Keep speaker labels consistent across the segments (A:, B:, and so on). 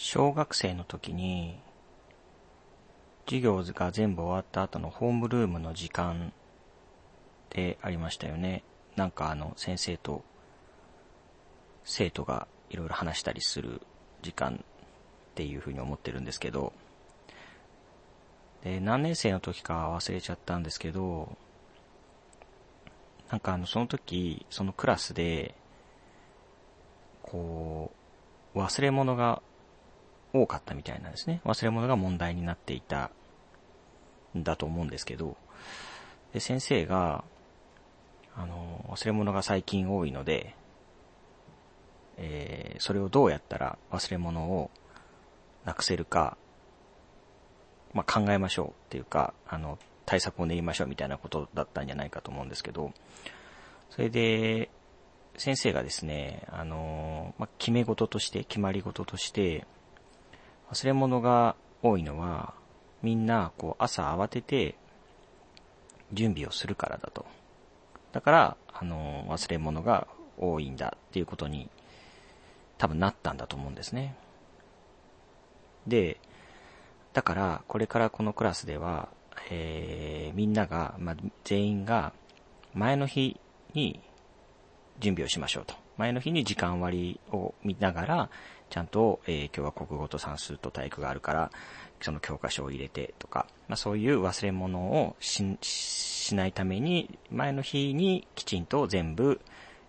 A: 小学生の時に、授業が全部終わった後のホームルームの時間でありましたよね。なんかあの、先生と生徒がいろいろ話したりする時間っていうふうに思ってるんですけど、で、何年生の時か忘れちゃったんですけど、なんかあの、その時、そのクラスで、こう、忘れ物が多かったみたいなんですね。忘れ物が問題になっていたんだと思うんですけど、で、先生が、あの、忘れ物が最近多いので、えー、それをどうやったら忘れ物をなくせるか、まあ、考えましょうっていうか、あの、対策を練りましょうみたいなことだったんじゃないかと思うんですけど、それで、先生がですね、あの、まあ、決め事として、決まり事として、忘れ物が多いのは、みんな、こう、朝慌てて、準備をするからだと。だから、あの、忘れ物が多いんだっていうことに、多分なったんだと思うんですね。で、だから、これからこのクラスでは、えー、みんなが、まあ、全員が、前の日に準備をしましょうと。前の日に時間割を見ながら、ちゃんと、えー、今日は国語と算数と体育があるから、その教科書を入れてとか、まあ、そういう忘れ物をし、しないために、前の日にきちんと全部、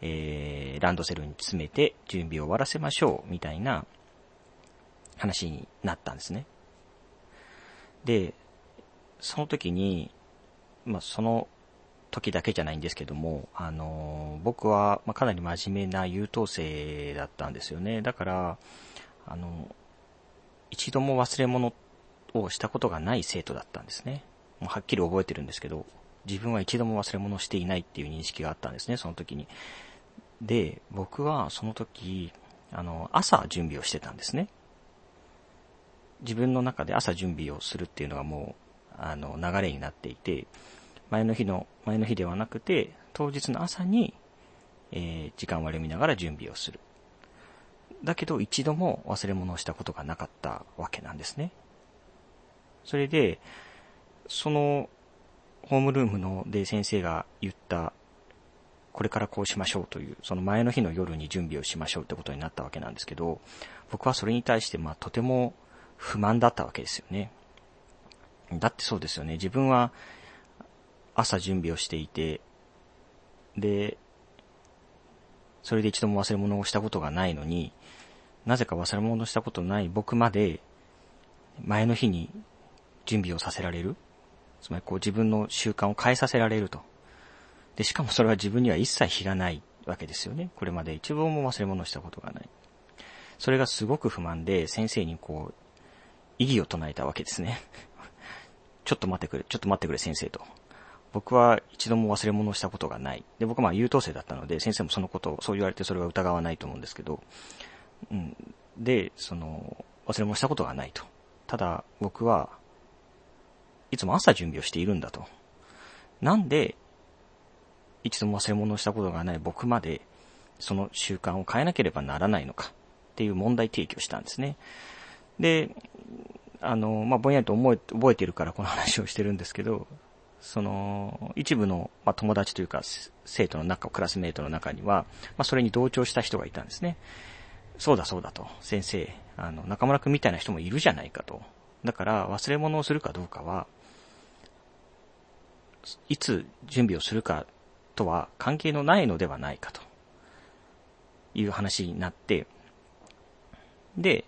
A: えー、ランドセルに詰めて準備を終わらせましょう、みたいな話になったんですね。で、その時に、まあ、その時だけじゃないんですけども、あの、僕は、まかなり真面目な優等生だったんですよね。だから、あの、一度も忘れ物をしたことがない生徒だったんですね。もうはっきり覚えてるんですけど、自分は一度も忘れ物をしていないっていう認識があったんですね、その時に。で、僕はその時、あの、朝準備をしてたんですね。自分の中で朝準備をするっていうのがもう、あの、流れになっていて、前の日の、前の日ではなくて、当日の朝に、えー、時間割り見ながら準備をする。だけど一度も忘れ物をしたことがなかったわけなんですね。それで、その、ホームルームので先生が言った、これからこうしましょうという、その前の日の夜に準備をしましょうってことになったわけなんですけど、僕はそれに対して、まあ、とても不満だったわけですよね。だってそうですよね。自分は朝準備をしていて、で、それで一度も忘れ物をしたことがないのに、なぜか忘れ物をしたことない僕まで、前の日に準備をさせられるつまりこう自分の習慣を変えさせられると。で、しかもそれは自分には一切非がないわけですよね。これまで一度も忘れ物をしたことがない。それがすごく不満で、先生にこう、異議を唱えたわけですね。ちょっと待ってくれ、ちょっと待ってくれ先生と。僕は一度も忘れ物をしたことがない。で、僕はまあ優等生だったので、先生もそのことを、そう言われてそれは疑わないと思うんですけど、うん。で、その、忘れ物したことがないと。ただ、僕は、いつも朝準備をしているんだと。なんで、一度も忘れ物をしたことがない僕まで、その習慣を変えなければならないのかっていう問題提起をしたんですね。で、あの、まあ、ぼんやりと、覚えてるからこの話をしてるんですけど、その、一部の、まあ、友達というか、生徒の中、クラスメイトの中には、まあ、それに同調した人がいたんですね。そうだそうだと、先生、あの、中村くんみたいな人もいるじゃないかと。だから、忘れ物をするかどうかは、いつ準備をするかとは関係のないのではないかという話になって、で、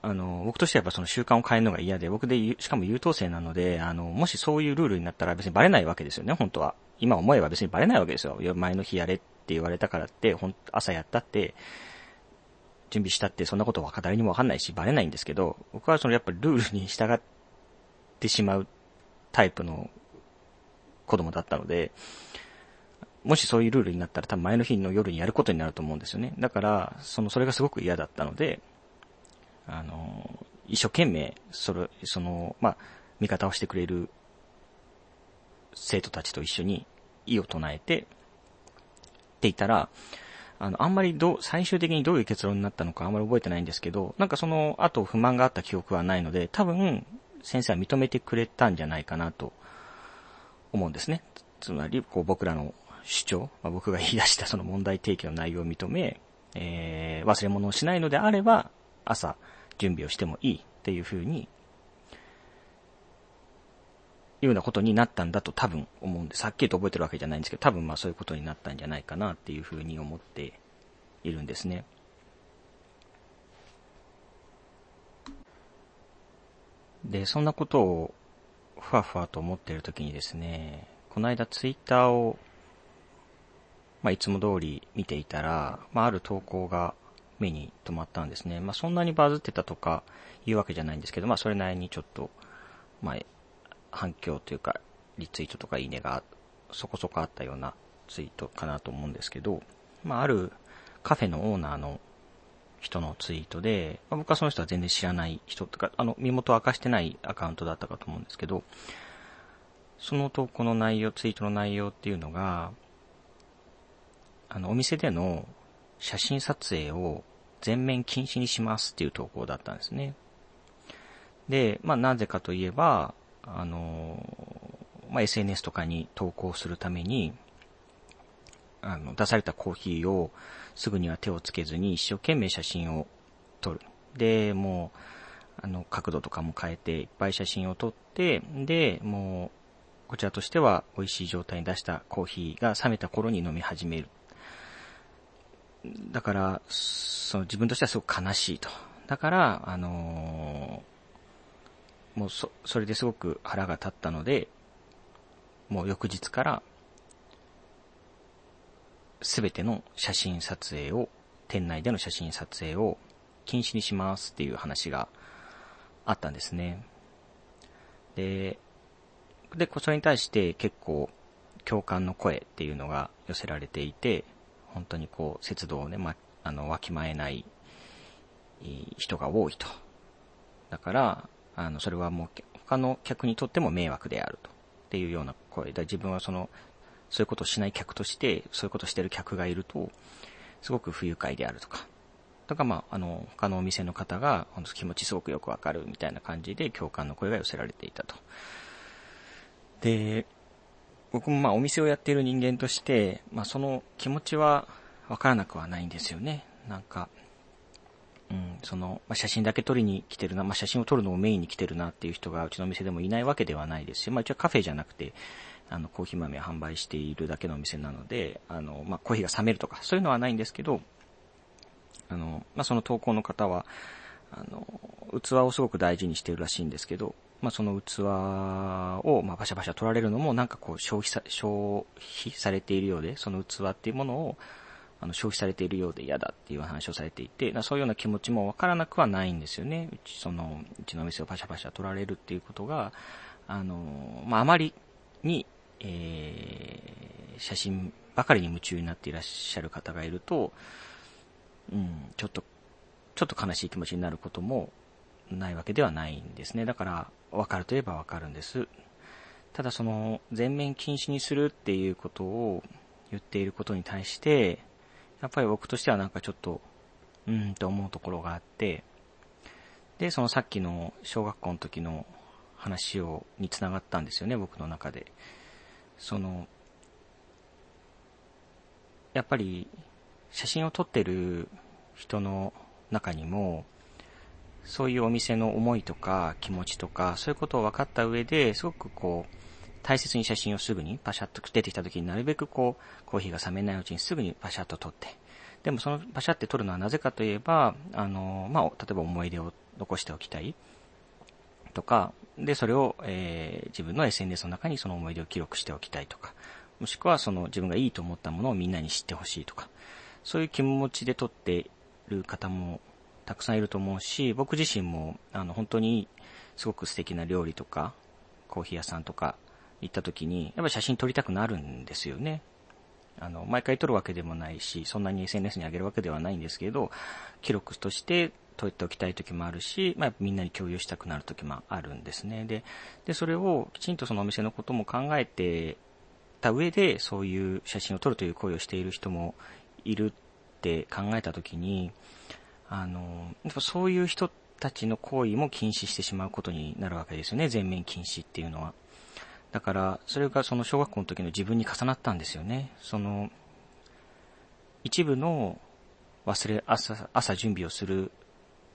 A: あの、僕としてはやっぱその習慣を変えるのが嫌で、僕で、しかも優等生なので、あの、もしそういうルールになったら別にバレないわけですよね、本当は。今思えば別にバレないわけですよ。前の日やれって言われたからって、ほん朝やったって、準備したってそんなことは誰にもわかんないし、バレないんですけど、僕はそのやっぱりルールに従ってしまうタイプの子供だったので、もしそういうルールになったら多分前の日の夜にやることになると思うんですよね。だから、その、それがすごく嫌だったので、あの、一生懸命、それ、その、まあ、味方をしてくれる生徒たちと一緒に意を唱えて、って言ったら、あの、あんまりど、最終的にどういう結論になったのかあんまり覚えてないんですけど、なんかその後不満があった記憶はないので、多分、先生は認めてくれたんじゃないかなと思うんですね。つまり、こう僕らの主張、まあ、僕が言い出したその問題提起の内容を認め、えー、忘れ物をしないのであれば、朝準備をしてもいいっていうふうに、いうようなことになったんだと多分思うんです。はっきりと覚えてるわけじゃないんですけど、多分まあそういうことになったんじゃないかなっていうふうに思っているんですね。で、そんなことをふわふわと思っているときにですね、この間ツイッターを、まあ、いつも通り見ていたら、まあ、ある投稿が目に留まったんですね。まあ、そんなにバズってたとかいうわけじゃないんですけど、まあ、それなりにちょっと、まあ、反響というか、リツイートとかいいねがそこそこあったようなツイートかなと思うんですけど、まあ、あるカフェのオーナーの人のツイートで、まあ、僕はその人は全然知らない人とか、あの、身元を明かしてないアカウントだったかと思うんですけど、その投稿の内容、ツイートの内容っていうのが、あの、お店での写真撮影を全面禁止にしますっていう投稿だったんですね。で、まあなぜかといえば、あの、まあ SNS とかに投稿するために、あの、出されたコーヒーをすぐには手をつけずに一生懸命写真を撮る。で、もう、あの、角度とかも変えていっぱい写真を撮って、で、もう、こちらとしては美味しい状態に出したコーヒーが冷めた頃に飲み始める。だから、その自分としてはすごく悲しいと。だから、あのー、もうそ、それですごく腹が立ったので、もう翌日からすべての写真撮影を、店内での写真撮影を禁止にしますっていう話があったんですね。で、で、それに対して結構共感の声っていうのが寄せられていて、本当にこう、節度をね、ま、あの、わきまえない人が多いと。だから、あの、それはもう他の客にとっても迷惑であると。っていうような声で、自分はそのそういうことをしない客として、そういうことをしてる客がいると、すごく不愉快であるとか。とか、まあ、あの、他のお店の方が、気持ちすごくよくわかるみたいな感じで共感の声が寄せられていたと。で、僕もまあお店をやっている人間として、まあその気持ちはわからなくはないんですよね。なんか、うん、その、まあ、写真だけ撮りに来てるな、まあ、写真を撮るのをメインに来てるなっていう人がうちの店でもいないわけではないですし、まあ、うちはカフェじゃなくて、あの、コーヒー豆を販売しているだけのお店なので、あの、まあ、コーヒーが冷めるとか、そういうのはないんですけど、あの、まあ、その投稿の方は、あの、器をすごく大事にしてるらしいんですけど、まあ、その器を、まあ、バシャバシャ取られるのも、なんかこう、消費さ、消費されているようで、その器っていうものを、あの、消費されているようで嫌だっていう話をされていて、そういうような気持ちもわからなくはないんですよね。うち、その、うちの店をパシャパシャ取られるっていうことが、あの、まあ、あまりに、えー、写真ばかりに夢中になっていらっしゃる方がいると、うん、ちょっと、ちょっと悲しい気持ちになることもないわけではないんですね。だから、わかるといえばわかるんです。ただその、全面禁止にするっていうことを言っていることに対して、やっぱり僕としてはなんかちょっと、うーんと思うところがあって、で、そのさっきの小学校の時の話を、につながったんですよね、僕の中で。その、やっぱり写真を撮ってる人の中にも、そういうお店の思いとか気持ちとか、そういうことを分かった上で、すごくこう、大切に写真をすぐにパシャッと出てきた時になるべくこう、コーヒーが冷めないうちにすぐにパシャッと撮って。でもそのパシャって撮るのはなぜかといえば、あの、まあ、例えば思い出を残しておきたい。とか、で、それを、えー、自分の SNS の中にその思い出を記録しておきたいとか、もしくはその自分がいいと思ったものをみんなに知ってほしいとか、そういう気持ちで撮ってる方もたくさんいると思うし、僕自身も、あの、本当にすごく素敵な料理とか、コーヒー屋さんとか行った時に、やっぱ写真撮りたくなるんですよね。あの、毎回撮るわけでもないし、そんなに SNS に上げるわけではないんですけど、記録として撮っておきたい時もあるし、まあ、みんなに共有したくなる時もあるんですね。で、で、それをきちんとそのお店のことも考えてた上で、そういう写真を撮るという行為をしている人もいるって考えたときに、あの、そういう人たちの行為も禁止してしまうことになるわけですよね、全面禁止っていうのは。だから、それがその小学校の時の自分に重なったんですよね。その、一部の忘れ、朝、朝準備をする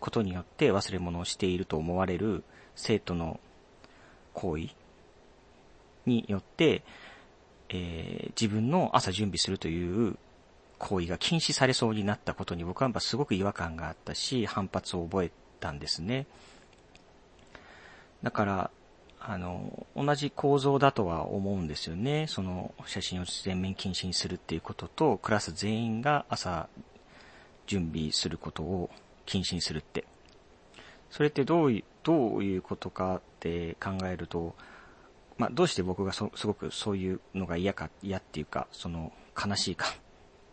A: ことによって忘れ物をしていると思われる生徒の行為によって、えー、自分の朝準備するという行為が禁止されそうになったことに僕はすごく違和感があったし、反発を覚えたんですね。だから、あの、同じ構造だとは思うんですよね。その、写真を全面禁止にするっていうことと、クラス全員が朝準備することを禁止にするって。それってどういう、どういうことかって考えると、まあ、どうして僕がすごくそういうのが嫌か、嫌っていうか、その、悲しいか、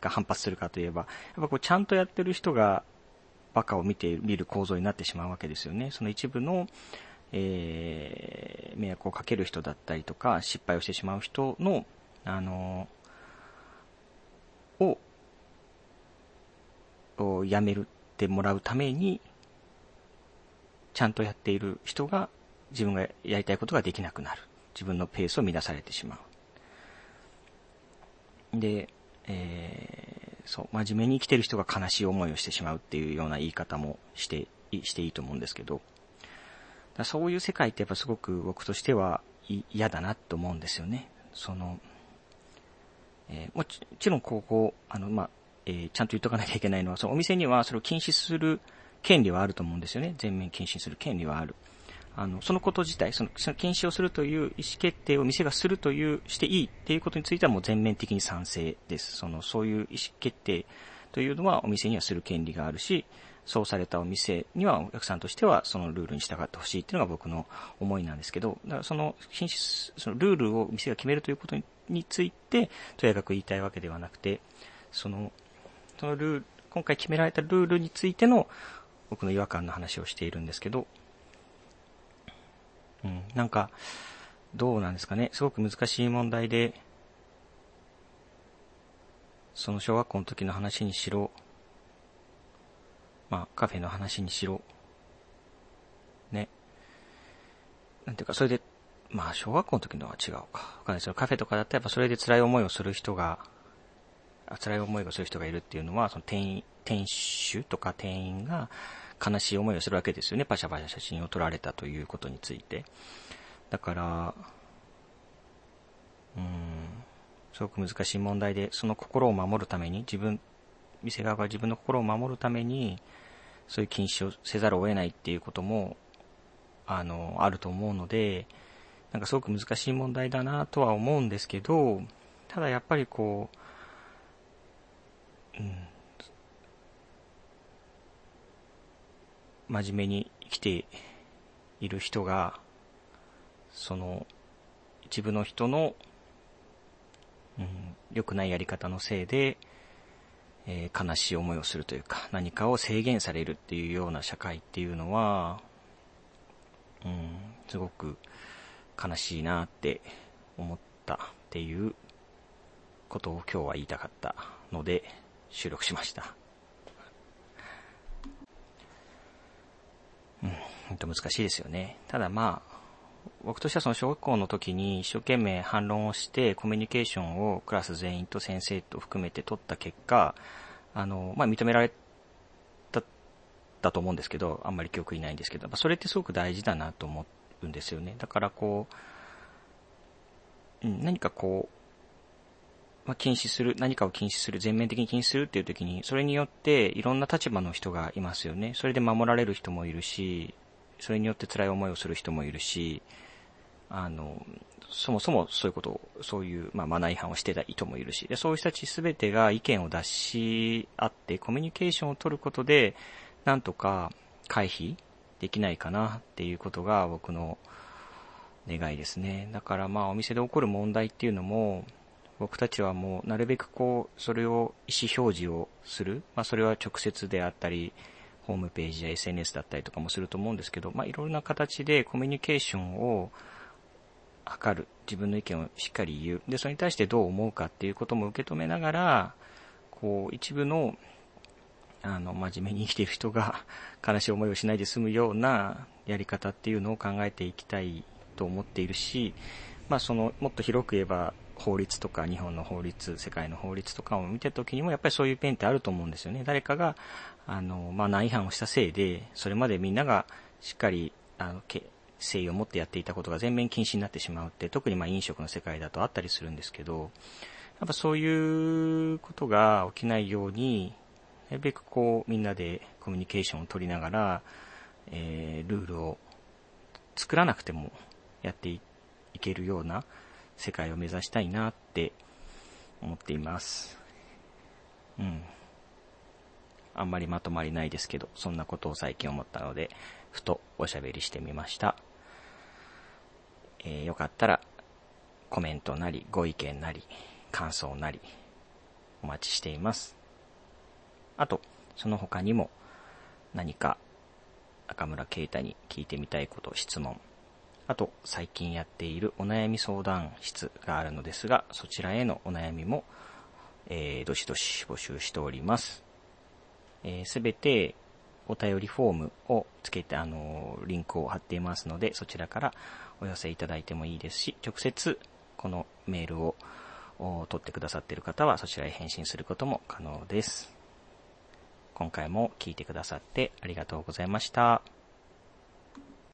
A: か反発するかといえば、やっぱこう、ちゃんとやってる人が、バカを見てみる構造になってしまうわけですよね。その一部の、えー、迷惑をかける人だったりとか、失敗をしてしまう人の、あのを、をやめるってもらうために、ちゃんとやっている人が自分がやりたいことができなくなる。自分のペースを乱されてしまう。で、えー、そう、真面目に生きてる人が悲しい思いをしてしまうっていうような言い方もして、していいと思うんですけど、そういう世界ってやっぱすごく僕としては嫌だなと思うんですよね。その、えー、もちろんここ、あの、まあ、えー、ちゃんと言っとかなきゃいけないのは、そのお店にはそれを禁止する権利はあると思うんですよね。全面禁止する権利はある。あの、そのこと自体、その、その禁止をするという意思決定を店がするという、していいっていうことについてはもう全面的に賛成です。その、そういう意思決定というのはお店にはする権利があるし、そうされたお店にはお客さんとしてはそのルールに従ってほしいっていうのが僕の思いなんですけど、だからその禁止、そのルールを店が決めるということについて、とやかく言いたいわけではなくて、その、そのルール、今回決められたルールについての僕の違和感の話をしているんですけど、うん、なんか、どうなんですかね。すごく難しい問題で、その小学校の時の話にしろ、まあ、カフェの話にしろ、ね。なんていうか、それで、まあ、小学校の時のは違うか。わかんないですよ。カフェとかだったらやっぱそれで辛い思いをする人が、辛い思いをする人がいるっていうのは、その店員、店主とか店員が、悲しい思いをするわけですよね。パシャパシャ写真を撮られたということについて。だから、うん、すごく難しい問題で、その心を守るために、自分、店側が自分の心を守るために、そういう禁止をせざるを得ないっていうことも、あの、あると思うので、なんかすごく難しい問題だなとは思うんですけど、ただやっぱりこう、うん、真面目に生きている人が、その、一部の人の、うん、良くないやり方のせいで、えー、悲しい思いをするというか、何かを制限されるっていうような社会っていうのは、うん、すごく悲しいなって思ったっていうことを今日は言いたかったので収録しました。本当難しいですよね。ただまあ、僕としてはその小学校の時に一生懸命反論をしてコミュニケーションをクラス全員と先生と含めて取った結果、あの、まあ、認められた、だと思うんですけど、あんまり記憶いないんですけど、それってすごく大事だなと思うんですよね。だからこう、うん、何かこう、まあ、禁止する、何かを禁止する、全面的に禁止するっていう時に、それによっていろんな立場の人がいますよね。それで守られる人もいるし、それによって辛い思いをする人もいるし、あの、そもそもそういうことを、そういう、まあ、マナー違反をしてた人もいるし、で、そういう人たちすべてが意見を出し合って、コミュニケーションを取ることで、なんとか回避できないかなっていうことが僕の願いですね。だからまあお店で起こる問題っていうのも、僕たちはもうなるべくこう、それを意思表示をする。まあそれは直接であったり、ホームページや SNS だったりとかもすると思うんですけど、まあいろんな形でコミュニケーションを図る。自分の意見をしっかり言う。で、それに対してどう思うかっていうことも受け止めながら、こう、一部の、あの、真面目に生きている人が悲しい思いをしないで済むようなやり方っていうのを考えていきたいと思っているし、まあその、もっと広く言えば、法律とか日本の法律、世界の法律とかを見た時にもやっぱりそういうペンってあると思うんですよね。誰かが、あの、まあ内違反をしたせいで、それまでみんながしっかり、あの、誠意を持ってやっていたことが全面禁止になってしまうって、特にまあ飲食の世界だとあったりするんですけど、やっぱそういうことが起きないように、なるべくこうみんなでコミュニケーションを取りながら、えー、ルールを作らなくてもやっていけるような世界を目指したいなって思っています。うん。あんまりまとまりないですけど、そんなことを最近思ったので、ふとおしゃべりしてみました。えー、よかったら、コメントなり、ご意見なり、感想なり、お待ちしています。あと、その他にも、何か、中村啓太に聞いてみたいこと、質問、あと、最近やっているお悩み相談室があるのですが、そちらへのお悩みも、えー、どしどし募集しております。えす、べて、お便りフォームをつけて、あのー、リンクを貼っていますので、そちらからお寄せいただいてもいいですし、直接、このメールを取ってくださっている方は、そちらへ返信することも可能です。今回も聞いてくださってありがとうございました。